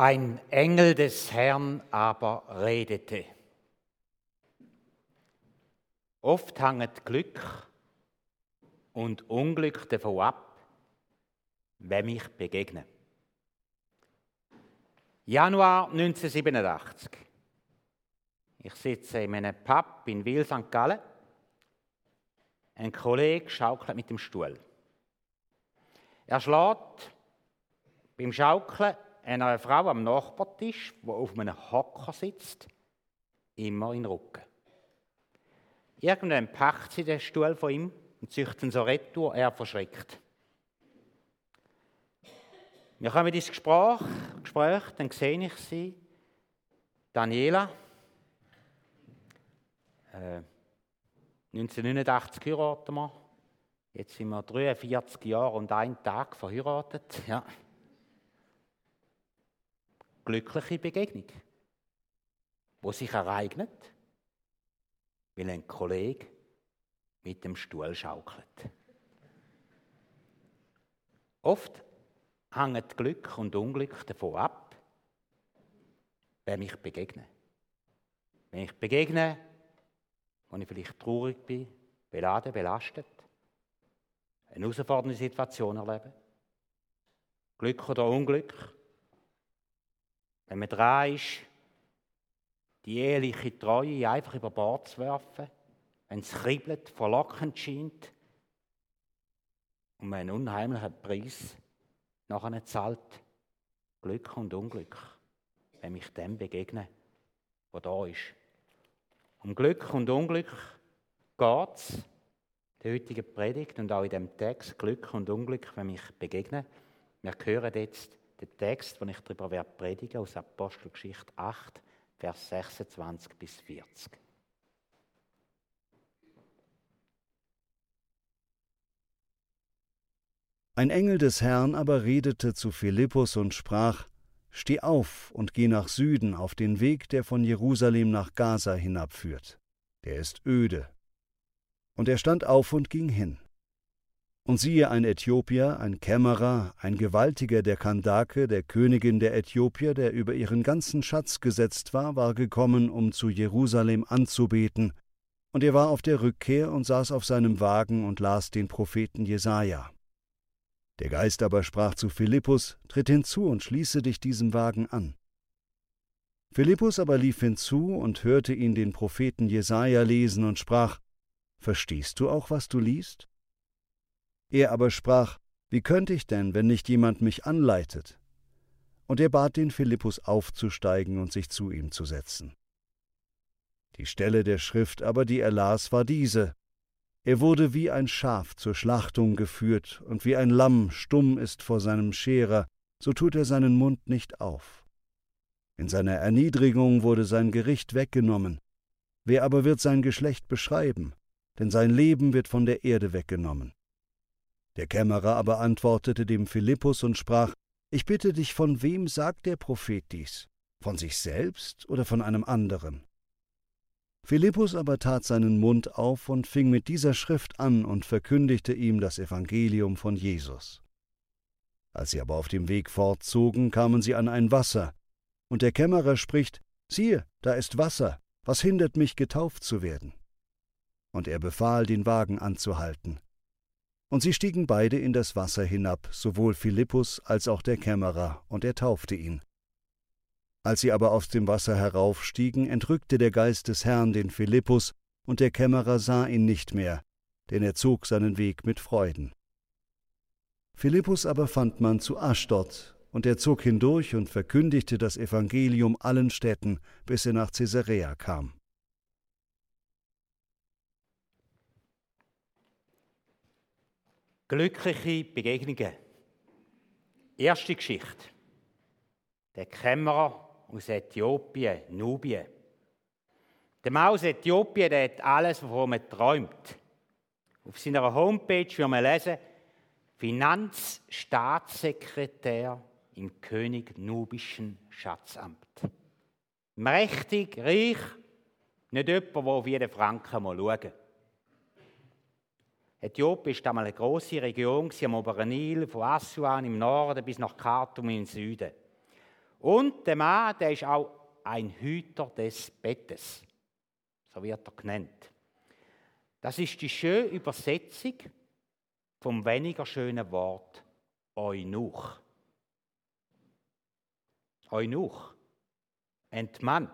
Ein Engel des Herrn aber redete. Oft hängt Glück und Unglück davon ab, wer mich begegnet. Januar 1987. Ich sitze in einem Pub in Wil St. Gallen. Ein Kollege schaukelt mit dem Stuhl. Er schlägt beim Schaukeln einer Frau am Nachbartisch, die auf einem Hocker sitzt, immer in den Rücken. Irgendwann packt sie den Stuhl von ihm und züchtet ihn so retour, er verschreckt. Wir kommen ins Gespräch, Gespräch, dann sehe ich sie, Daniela, äh, 1989 heiraten wir, jetzt sind wir 43 Jahre und einen Tag verheiratet, ja glückliche Begegnung, wo sich ereignet, weil ein Kollege mit dem Stuhl schaukelt. Oft hängt Glück und Unglück davon ab, wer mich begegnet. Wenn ich begegne, wenn ich vielleicht traurig bin, beladen, belastet, eine herausfordernde Situation erlebe, Glück oder Unglück, wenn man dran ist, die eheliche Treue einfach über Bord zu werfen, wenn es kribbelt, verlockend scheint und man einen unheimlichen Preis nachher zahlt, Glück und Unglück, wenn mich dem begegne, wo da ist. Um Glück und Unglück geht es, die heutige Predigt und auch in dem Text Glück und Unglück, wenn mich begegne. Wir hören jetzt den Text, den ich darüber werde predigen, aus Apostelgeschichte 8, Vers 26 bis 40. Ein Engel des Herrn aber redete zu Philippus und sprach: Steh auf und geh nach Süden auf den Weg, der von Jerusalem nach Gaza hinabführt. Der ist öde. Und er stand auf und ging hin. Und siehe, ein Äthiopier, ein Kämmerer, ein Gewaltiger der Kandake, der Königin der Äthiopier, der über ihren ganzen Schatz gesetzt war, war gekommen, um zu Jerusalem anzubeten. Und er war auf der Rückkehr und saß auf seinem Wagen und las den Propheten Jesaja. Der Geist aber sprach zu Philippus: Tritt hinzu und schließe dich diesem Wagen an. Philippus aber lief hinzu und hörte ihn den Propheten Jesaja lesen und sprach: Verstehst du auch, was du liest? Er aber sprach, Wie könnte ich denn, wenn nicht jemand mich anleitet? Und er bat den Philippus aufzusteigen und sich zu ihm zu setzen. Die Stelle der Schrift aber, die er las, war diese. Er wurde wie ein Schaf zur Schlachtung geführt, und wie ein Lamm stumm ist vor seinem Scherer, so tut er seinen Mund nicht auf. In seiner Erniedrigung wurde sein Gericht weggenommen. Wer aber wird sein Geschlecht beschreiben? Denn sein Leben wird von der Erde weggenommen. Der Kämmerer aber antwortete dem Philippus und sprach, Ich bitte dich, von wem sagt der Prophet dies? Von sich selbst oder von einem anderen? Philippus aber tat seinen Mund auf und fing mit dieser Schrift an und verkündigte ihm das Evangelium von Jesus. Als sie aber auf dem Weg fortzogen, kamen sie an ein Wasser, und der Kämmerer spricht, Siehe, da ist Wasser, was hindert mich, getauft zu werden? Und er befahl, den Wagen anzuhalten. Und sie stiegen beide in das Wasser hinab, sowohl Philippus als auch der Kämmerer, und er taufte ihn. Als sie aber aus dem Wasser heraufstiegen, entrückte der Geist des Herrn den Philippus, und der Kämmerer sah ihn nicht mehr, denn er zog seinen Weg mit Freuden. Philippus aber fand man zu Aschdod, und er zog hindurch und verkündigte das Evangelium allen Städten, bis er nach Caesarea kam. Glückliche Begegnungen. Erste Geschichte. Der Kämmerer aus Äthiopien, Nubien. Der Mann aus Äthiopien der hat alles, wovon man träumt. Auf seiner Homepage wird man lesen, Finanzstaatssekretär im König Nubischen Schatzamt. Mächtig, reich, nicht jemand, der auf jeden Franken schauen Äthiopien war damals eine grosse Region am oberen Nil, von Assuan im Norden bis nach Khartoum im Süden. Und der Mann, der ist auch ein Hüter des Bettes. So wird er genannt. Das ist die schöne Übersetzung vom weniger schönen Wort Eunuch. Eunuch. Entmannt.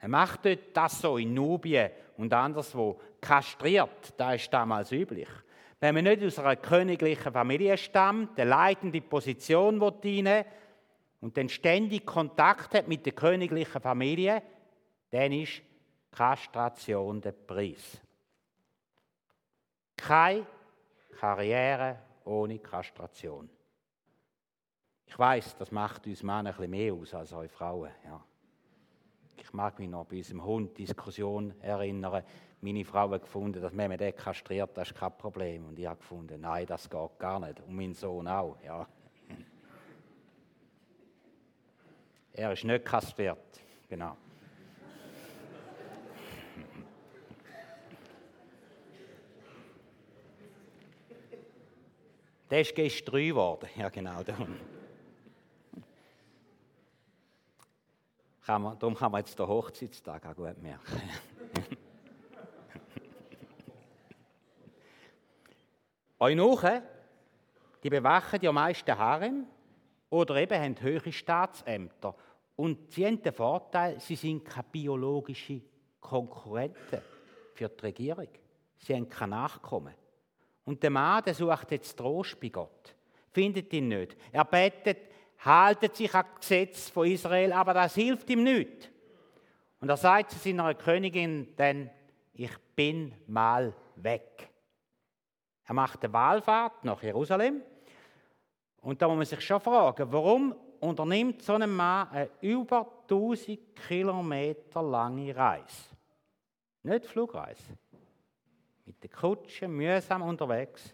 Er macht dort das so in Nubien und anderswo kastriert. Das ist damals üblich. Wenn man nicht aus einer königlichen Familie stammt, eine leitende Position will und dann ständig Kontakt hat mit der königlichen Familie, dann ist Kastration der Preis. Keine Karriere ohne Kastration. Ich weiß, das macht uns Männer ein bisschen mehr aus als euch Frauen. Ja. Ich mag mich noch bei unserem Hund Diskussion erinnern. Meine Frau hat gefunden, dass man den kastriert, das ist kein Problem. Und ich habe gefunden, nein, das geht gar nicht. Und mein Sohn auch. Ja. Er ist nicht kastriert. Genau. Der ist gestern drei geworden. Ja, genau. Kann man, darum kann man jetzt den Hochzeitstag auch gut merken. Eunuchen, die bewachen ja meist den Harem oder eben haben höhere Staatsämter. Und sie haben den Vorteil, sie sind keine biologischen Konkurrenten für die Regierung. Sie haben kein Nachkommen. Und der Mann, der sucht jetzt Trost bei Gott, findet ihn nicht. Er betet, haltet sich an das Gesetz von Israel, aber das hilft ihm nicht. Und er sagt zu seiner Königin dann, ich bin mal weg. Er macht eine Wahlfahrt nach Jerusalem. Und da muss man sich schon fragen, warum unternimmt so ein Mann eine über 1000 Kilometer lange Reise? Nicht Flugreise mit der Kutsche mühsam unterwegs.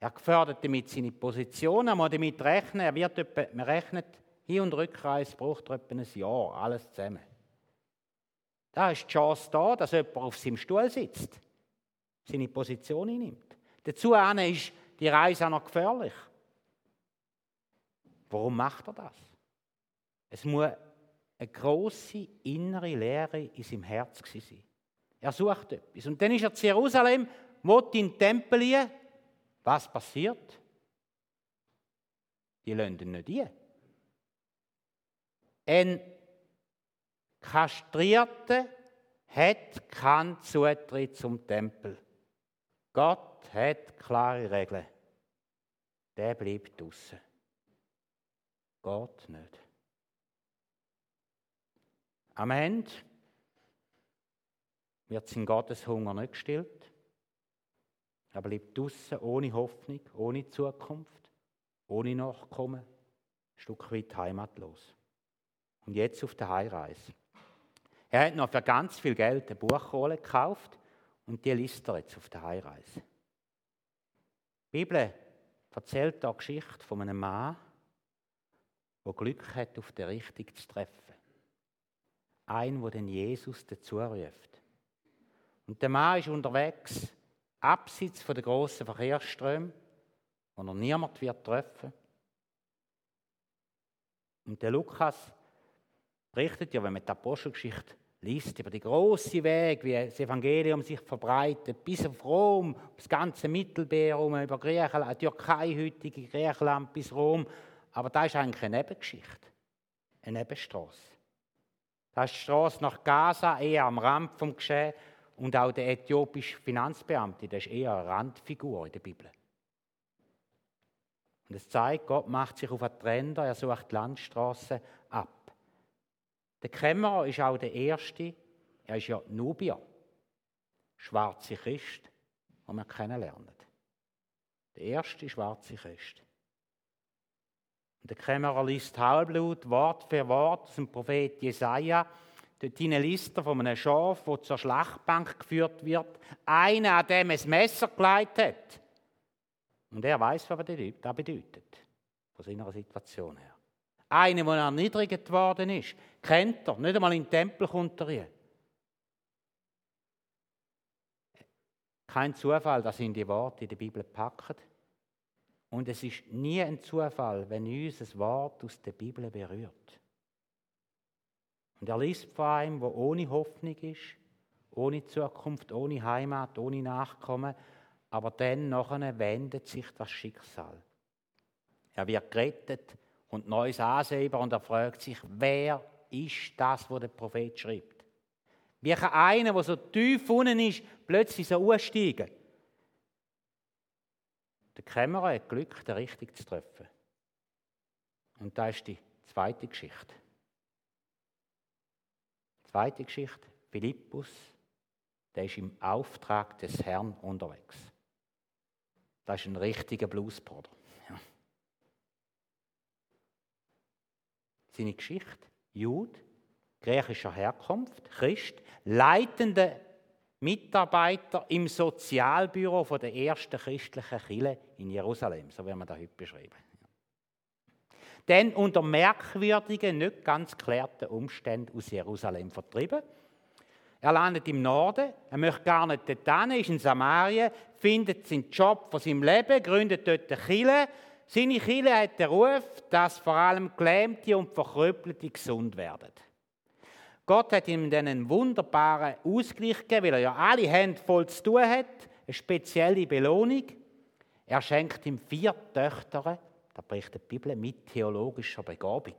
Er gefördert damit seine Position, er muss damit rechnen, er wird etwa, man rechnet, Hin- und Rückreise braucht etwa ein Jahr, alles zusammen. Da ist die Chance da, dass jemand auf seinem Stuhl sitzt, seine Position einnimmt. Dazu ist die Reise auch noch gefährlich. Warum macht er das? Es muss eine große innere Leere in seinem Herz sein. Er sucht etwas. Und dann ist er zu Jerusalem, will in den Tempel gehen. Was passiert? Die lassen nicht ein. Ein Kastrierter hat keinen Zutritt zum Tempel. Gott hat klare Regeln. Der bleibt draußen. Gott nicht. Am Ende wird sein Gotteshunger nicht gestillt. Er bleibt draußen ohne Hoffnung, ohne Zukunft, ohne Nachkommen, ein Stück weit heimatlos. Und jetzt auf der Heimreise. Er hat noch für ganz viel Geld eine Buchrolle gekauft und die liest er jetzt auf der Heimreise. Die Bibel erzählt da Geschichte von einem Mann, der Glück hat, auf der Richtung zu treffen. Ein, wo den Jesus dazu ruft. Und der Mann ist unterwegs, abseits von der grossen Verkehrsströme, wo er niemand wird treffen. Und der Lukas berichtet ja, wenn man die Apostelgeschichte liest, über die grossen Weg, wie das Evangelium sich verbreitet, bis auf Rom, das ganze Mittelmeer über Griechenland, Türkei, heutige Griechenland bis Rom. Aber da ist eigentlich eine Nebengeschichte, eine Nebenstraße. Das ist die Straße nach Gaza, eher am Rand vom Geschehen. Und auch der äthiopische Finanzbeamte, der ist eher eine Randfigur in der Bibel. Und es zeigt, Gott macht sich auf einen Trender, er sucht die Landstraße ab. Der Kämmerer ist auch der Erste, er ist ja Nubier, schwarze Christ, den wir kennenlernen. Der erste schwarze Christ. Und der Kämmerer liest Halblut, Wort für Wort dem Prophet Jesaja Dort liest er von einem Schaf, das zur Schlachtbank geführt wird, einer, an dem es Messer geleitet hat. Und er weiß, was das bedeutet, von seiner Situation her. Einer, der erniedrigt worden ist, kennt er, nicht einmal in den Tempel kommt er rein. Kein Zufall, dass ihn die Worte in der Bibel packen. Und es ist nie ein Zufall, wenn uns ein Wort aus der Bibel berührt. Und er liest von einem, der ohne Hoffnung ist, ohne Zukunft, ohne Heimat, ohne Nachkommen, aber dann nachher wendet sich das Schicksal. Er wird gerettet und neues Ansehen und er fragt sich, wer ist das, was der Prophet schreibt? Wie kann einer, der so tief unten ist, plötzlich so aussteigen? Der Kämmerer hat Glück, den richtig zu treffen. Und da ist die zweite Geschichte. Zweite Geschichte, Philippus, der ist im Auftrag des Herrn unterwegs. Das ist ein richtiger Bluesbruder. Ja. Seine Geschichte, Jude, griechischer Herkunft, Christ, leitender Mitarbeiter im Sozialbüro der ersten christlichen Kirche in Jerusalem, so wie man das heute beschreiben. Denn unter merkwürdigen, nicht ganz klärten Umständen aus Jerusalem vertrieben. Er landet im Norden, er möchte gar nicht dorthin, ist in Samaria, findet seinen Job von seinem Leben, gründet dort eine Kirche. Seine Kirche hat den Ruf, dass vor allem Gelähmte und Verkrüppelte gesund werden. Gott hat ihm dann einen wunderbaren Ausgleich gegeben, weil er ja alle Hände voll zu tun hat, eine spezielle Belohnung. Er schenkt ihm vier Töchter, da berichtet die Bibel, mit theologischer Begabung.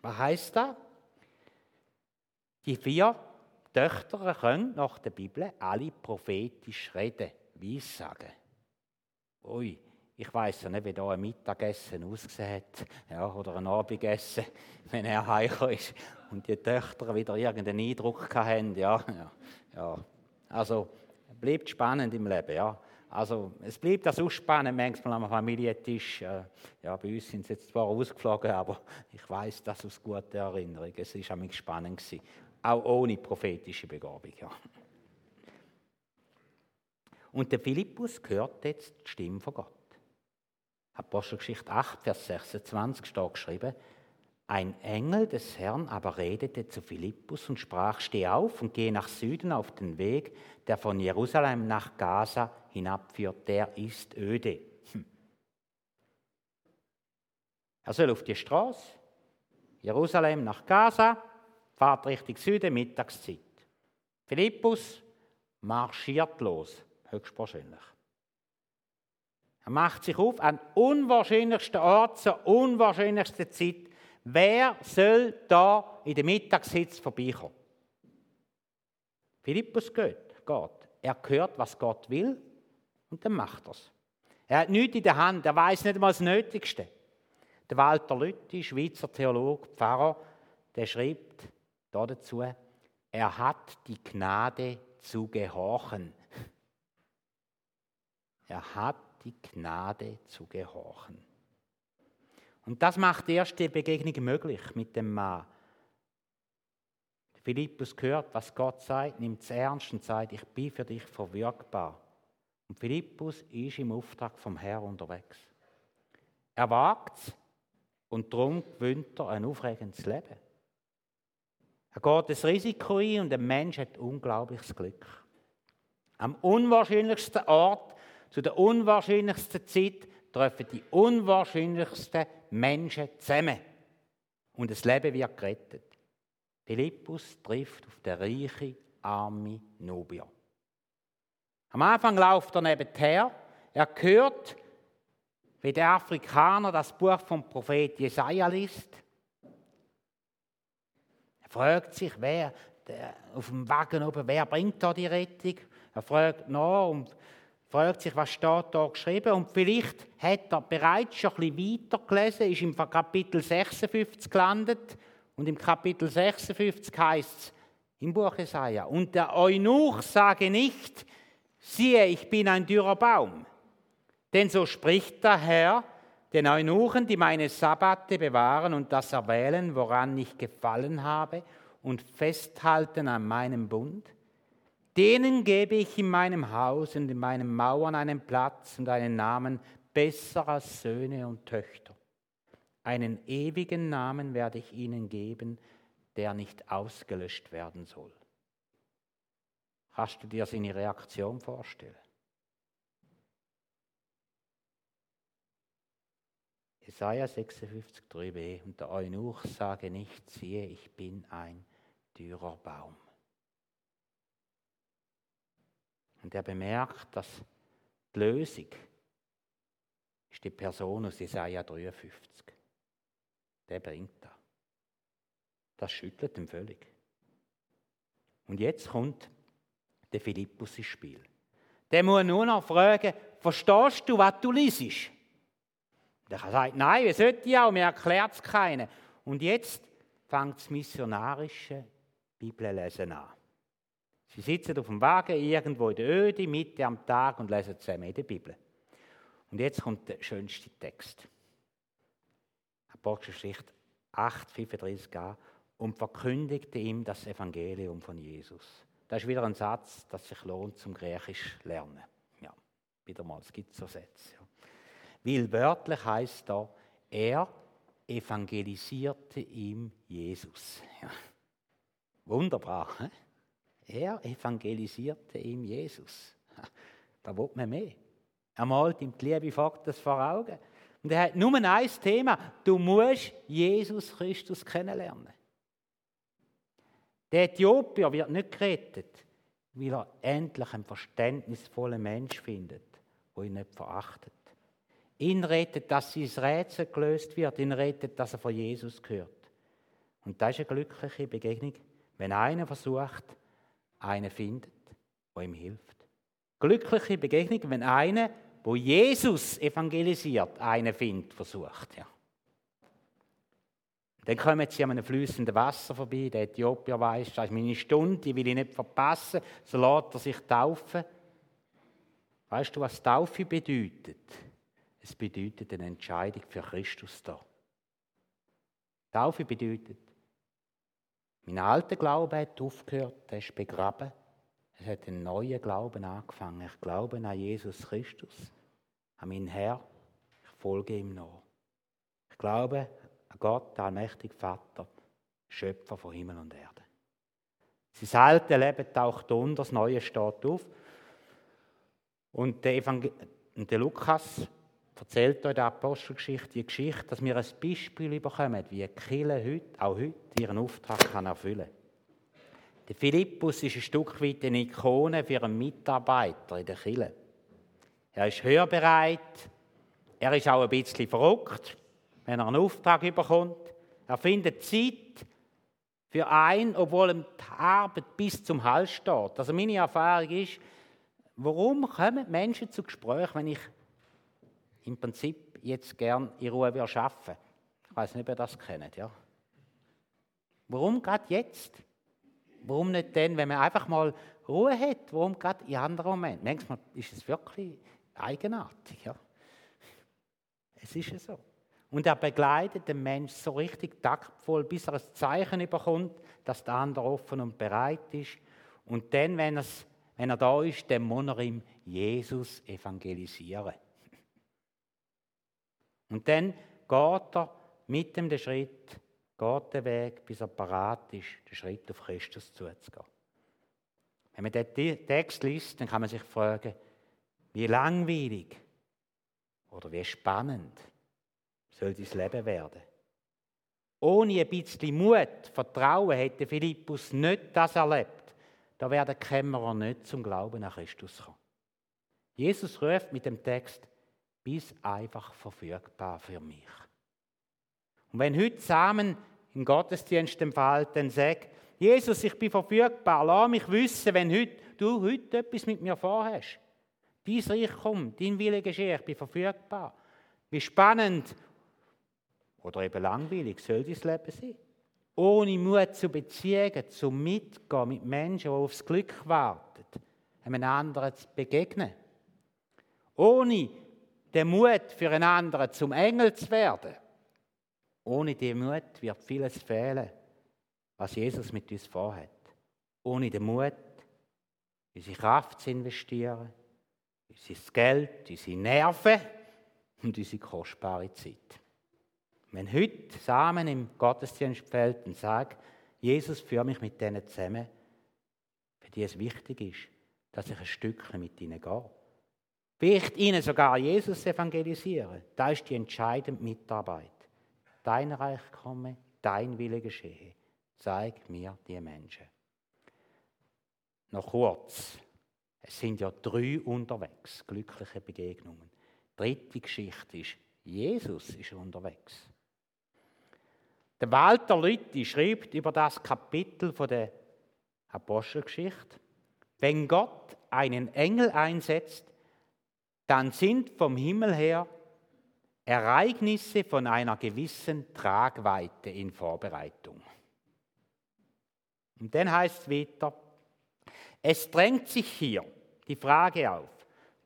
Was heißt das? Die vier Töchter können nach der Bibel alle prophetisch reden, wie sagen. Ui, ich weiß ja nicht, wie da ein Mittagessen ausgesehen hat, ja, oder ein Abendessen, wenn er heimgekommen ist und die Töchter wieder irgendeinen Eindruck hatten. Ja, ja, ja. Also, bleibt spannend im Leben, ja. Also, es bleibt das spannend manchmal am Familientisch. Äh, ja, bei uns sind sie jetzt zwar ausgeflogen, aber ich weiß das aus guter Erinnerung. Es war mich spannend. Gewesen. Auch ohne prophetische Begabung, ja. Und der Philippus hört jetzt die Stimme von Gott. Apostelgeschichte 8, Vers 26 steht geschrieben, ein Engel des Herrn aber redete zu Philippus und sprach, steh auf und geh nach Süden auf den Weg, der von Jerusalem nach Gaza hinabführt, der ist öde. Hm. Er soll auf die Straße, Jerusalem nach Gaza, fahrt Richtung Süden, Mittagszeit. Philippus marschiert los, höchstwahrscheinlich. Er macht sich auf an unwahrscheinlichsten Ort zur unwahrscheinlichsten Zeit. Wer soll da in der Mittagssitz vorbeikommen? Philippus geht, geht. Er hört, was Gott will und dann macht er es. Er hat nichts in der Hand, er weiß nicht einmal das Nötigste. Der Walter Lütti, Schweizer Theologe, Pfarrer, der schreibt dazu, er hat die Gnade zu gehorchen. Er hat die Gnade zu gehorchen. Und das macht die Begegnung möglich mit dem Mann. Philippus hört, was Gott sagt, nimmt es ernst und sagt, ich bin für dich verwirkbar. Und Philippus ist im Auftrag vom Herrn unterwegs. Er wagt es und darum gewinnt er ein aufregendes Leben. Er geht das Risiko ein und der Mensch hat unglaubliches Glück. Am unwahrscheinlichsten Ort zu der unwahrscheinlichsten Zeit treffen die unwahrscheinlichsten Menschen zusammen. Und das Leben wird gerettet. Philippus trifft auf den reichen, armen Nubier. Am Anfang läuft er nebenher. Er hört, wie der Afrikaner das Buch vom Prophet Jesaja liest. Er fragt sich, wer der, auf dem Wagen oben, wer bringt da die Rettung? Er fragt nach und fragt sich, was steht da geschrieben? Und vielleicht hat er bereits schon ein bisschen weiter gelesen, ist im Kapitel 56 gelandet. Und im Kapitel 56 heißt es im Buch Jesaja, und der Eunuch sage nicht, siehe, ich bin ein dürrer Baum, denn so spricht der Herr, den Eunuchen, die meine Sabbate bewahren und das erwählen, woran ich gefallen habe, und festhalten an meinem Bund, Denen gebe ich in meinem Haus und in meinen Mauern einen Platz und einen Namen besser als Söhne und Töchter. Einen ewigen Namen werde ich ihnen geben, der nicht ausgelöscht werden soll. Hast du dir seine Reaktion vorstellen? Jesaja 56, 3b. Und der Eunuch sage nicht, siehe, ich bin ein dürrer Baum. Und er bemerkt, dass die Lösung ist die Person aus Jesaja 53. Der bringt das. Das schüttelt ihn völlig. Und jetzt kommt der Philippus ins Spiel. Der muss nur noch fragen, verstehst du, was du liest? Der sagt, nein, wie sollte ich auch, mir erklärt es keiner. Und jetzt fängt das missionarische Bibellesen an. Sie sitzen auf dem Wagen irgendwo in der Öde, Mitte am Tag und lesen zusammen in der Bibel. Und jetzt kommt der schönste Text. Apostelgeschichte 8, 35a und verkündigte ihm das Evangelium von Jesus. Das ist wieder ein Satz, das sich lohnt zum Griechisch lernen. Ja, wieder mal, es gibt so Sätze. Ja. Weil wörtlich heißt da, er evangelisierte ihm Jesus. Ja. Wunderbar. He? Er evangelisierte ihm Jesus. Da will man mehr. Er malt ihm die Liebe Vaters vor Augen. Und er hat nur ein Thema. Du musst Jesus Christus kennenlernen. Der Äthiopier wird nicht gerettet, weil er endlich einen verständnisvollen Mensch findet, der ihn nicht verachtet. Ihn rettet, dass sein Rätsel gelöst wird. Ihn rettet, dass er von Jesus gehört. Und das ist eine glückliche Begegnung, wenn einer versucht, einen findet, der ihm hilft. Glückliche Begegnung, wenn einer, wo Jesus evangelisiert, einen findet, versucht. Ja. Dann kommen sie an einem fließenden Wasser vorbei. Der Äthiopier weiß, das ist meine Stunde, die will ich nicht verpassen. So lässt er sich taufen. Weißt du, was Taufe bedeutet? Es bedeutet eine Entscheidung für Christus da. Taufe bedeutet, mein alter Glaube hat aufgehört, er ist begraben. Es hat einen neuen Glauben angefangen. Ich glaube an Jesus Christus, an meinen Herr. Ich folge ihm nach. Ich glaube an Gott, den allmächtigen Vater, Schöpfer von Himmel und Erde. Sein alte Leben taucht unter, das Neue steht auf. Und der, Evangel und der Lukas erzählt euch der Apostelgeschichte die Geschichte, dass wir ein Beispiel bekommen, wie Kille heute, auch heute ihren Auftrag kann erfüllen kann. Der Philippus ist ein Stück weit eine Ikone für einen Mitarbeiter in der Kille. Er ist hörbereit, er ist auch ein bisschen verrückt, wenn er einen Auftrag bekommt. Er findet Zeit für einen, obwohl ihm die Arbeit bis zum Hals steht. Also meine Erfahrung ist, warum kommen Menschen zu Gesprächen, wenn ich im Prinzip jetzt gern in Ruhe arbeiten? Ich weiß nicht, ob ihr das kennt, ja. Warum gerade jetzt? Warum nicht dann, wenn man einfach mal Ruhe hat? Warum gerade in anderen Momenten? Manchmal ist es wirklich eigenartig. Ja? Es ist ja so. Und er begleitet den Menschen so richtig taktvoll, bis er ein Zeichen bekommt, dass der andere offen und bereit ist. Und dann, wenn, wenn er da ist, dann muss er ihm Jesus evangelisieren. Und dann geht er mit dem den Schritt geht der Weg, bis er parat ist, den Schritt auf Christus zuzugehen. Wenn man den Text liest, dann kann man sich fragen, wie langweilig oder wie spannend soll dein Leben werden? Ohne ein bisschen Mut, Vertrauen hätte Philippus nicht das erlebt. Da werden Kämmerer nicht zum Glauben an Christus kommen. Jesus ruft mit dem Text, bis einfach verfügbar für mich. Und wenn heute zusammen im Gottesdienst empfahlt, dann sag, Jesus, ich bin verfügbar, lass mich wissen, wenn heute, du heute etwas mit mir vorhast. Dein Reich kommt, dein Wille geschehe, ich bin verfügbar. Wie spannend oder eben langweilig soll dein Leben sein. Ohne Mut zu Beziehungen, zu Mitgehen mit Menschen, die aufs Glück warten, einem anderen zu begegnen. Ohne den Mut für einen anderen zum Engel zu werden. Ohne den Mut wird vieles fehlen, was Jesus mit uns vorhat. Ohne den Mut, unsere Kraft zu investieren, unser Geld, unsere Nerven und unsere kostbare Zeit. Wenn heute zusammen im Gottesdienst fällt und sagt, Jesus führt mich mit denen zusammen, für die es wichtig ist, dass ich ein Stückchen mit ihnen gehe. Vielleicht ihnen sogar Jesus evangelisieren. Da ist die entscheidende Mitarbeit. Dein Reich komme, dein Wille geschehe. Zeig mir die Menschen. Noch kurz. Es sind ja drei unterwegs, glückliche Begegnungen. Dritte Geschichte ist, Jesus ist unterwegs. Der Walter Lütti schreibt über das Kapitel von der Apostelgeschichte, wenn Gott einen Engel einsetzt, dann sind vom Himmel her Ereignisse von einer gewissen Tragweite in Vorbereitung. Und dann heißt es weiter, es drängt sich hier die Frage auf,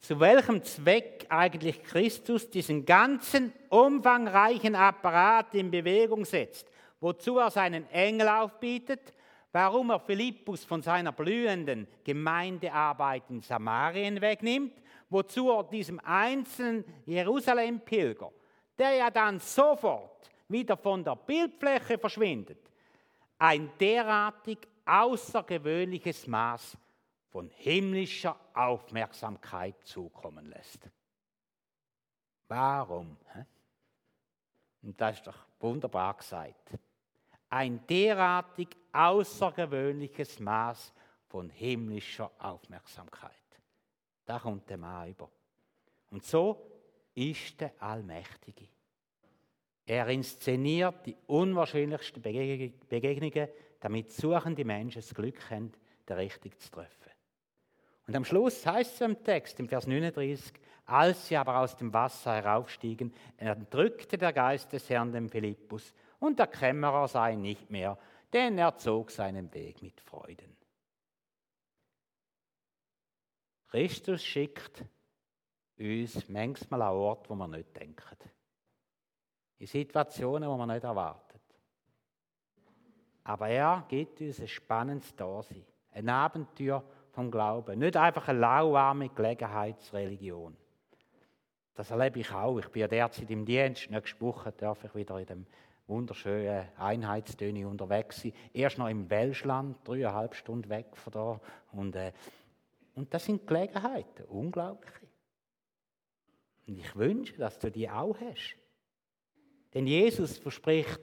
zu welchem Zweck eigentlich Christus diesen ganzen umfangreichen Apparat in Bewegung setzt, wozu er seinen Engel aufbietet, warum er Philippus von seiner blühenden Gemeindearbeit in Samarien wegnimmt, wozu er diesem einzelnen Jerusalem-Pilger, der ja dann sofort wieder von der Bildfläche verschwindet, ein derartig außergewöhnliches Maß von himmlischer Aufmerksamkeit zukommen lässt. Warum? Und das ist doch wunderbar gesagt. Ein derartig außergewöhnliches Maß von himmlischer Aufmerksamkeit. Da kommt der Mann über. Und so ist der Allmächtige. Er inszeniert die unwahrscheinlichsten Begegnungen, damit suchende Menschen das Glück haben, den Richtigen zu treffen. Und am Schluss heißt es im Text, im Vers 39, als sie aber aus dem Wasser heraufstiegen, erdrückte der Geist des Herrn dem Philippus und der Kämmerer sei nicht mehr, denn er zog seinen Weg mit Freuden. Christus schickt uns manchmal an Ort, wo wir nicht denken. In Situationen, wo wir nicht erwarten. Aber er gibt uns ein spannendes Dasein, ein Abenteuer, vom Glauben. Nicht einfach eine lauwarme Gelegenheitsreligion. Das erlebe ich auch. Ich bin ja derzeit im Dienst. Nächste Woche darf ich wieder in dem wunderschönen Einheitstöne unterwegs sein. Erst noch im Welschland, dreieinhalb Stunden weg von da. Und, äh, und das sind Gelegenheiten, unglaubliche. Und ich wünsche, dass du die auch hast. Denn Jesus verspricht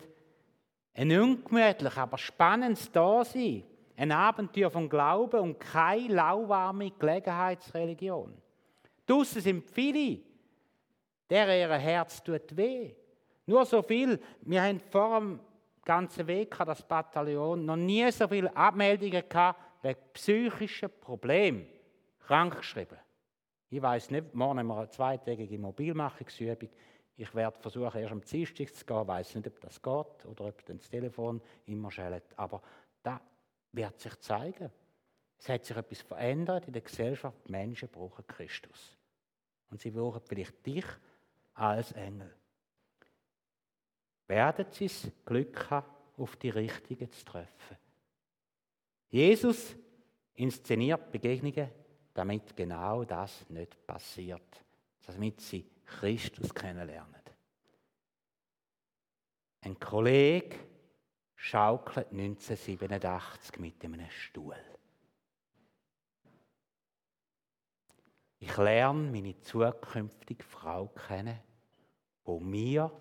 ein ungemütlich, aber spannendes Dasein ein Abenteuer von Glauben und keine lauwarme Gelegenheitsreligion. Draussen sind viele, der ihr Herz tut weh. Nur so viel, wir haben vor dem ganzen Weg das Bataillon noch nie so viele Abmeldungen gehabt wegen psychischen Problemen. Krankgeschrieben. Ich weiß nicht, morgen haben wir eine zweitägige Mobilmachungsübung. Ich werde versuchen, erst am Dienstag zu gehen. Ich weiß nicht, ob das geht oder ob das Telefon immer schellt. Aber da wird sich zeigen. Es hat sich etwas verändert in der Gesellschaft. Die Menschen brauchen Christus. Und sie brauchen vielleicht dich als Engel. Werden sie das Glück haben, auf die Richtigen zu treffen. Jesus inszeniert Begegnungen, damit genau das nicht passiert. Damit sie Christus kennenlernen. Ein Kollege schaukelt 1987 mit einem Stuhl. Ich lerne meine zukünftige Frau kennen, wo mir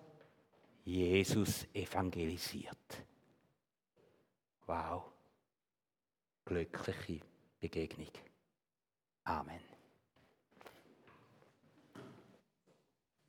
Jesus evangelisiert. Wow, glückliche Begegnung. Amen.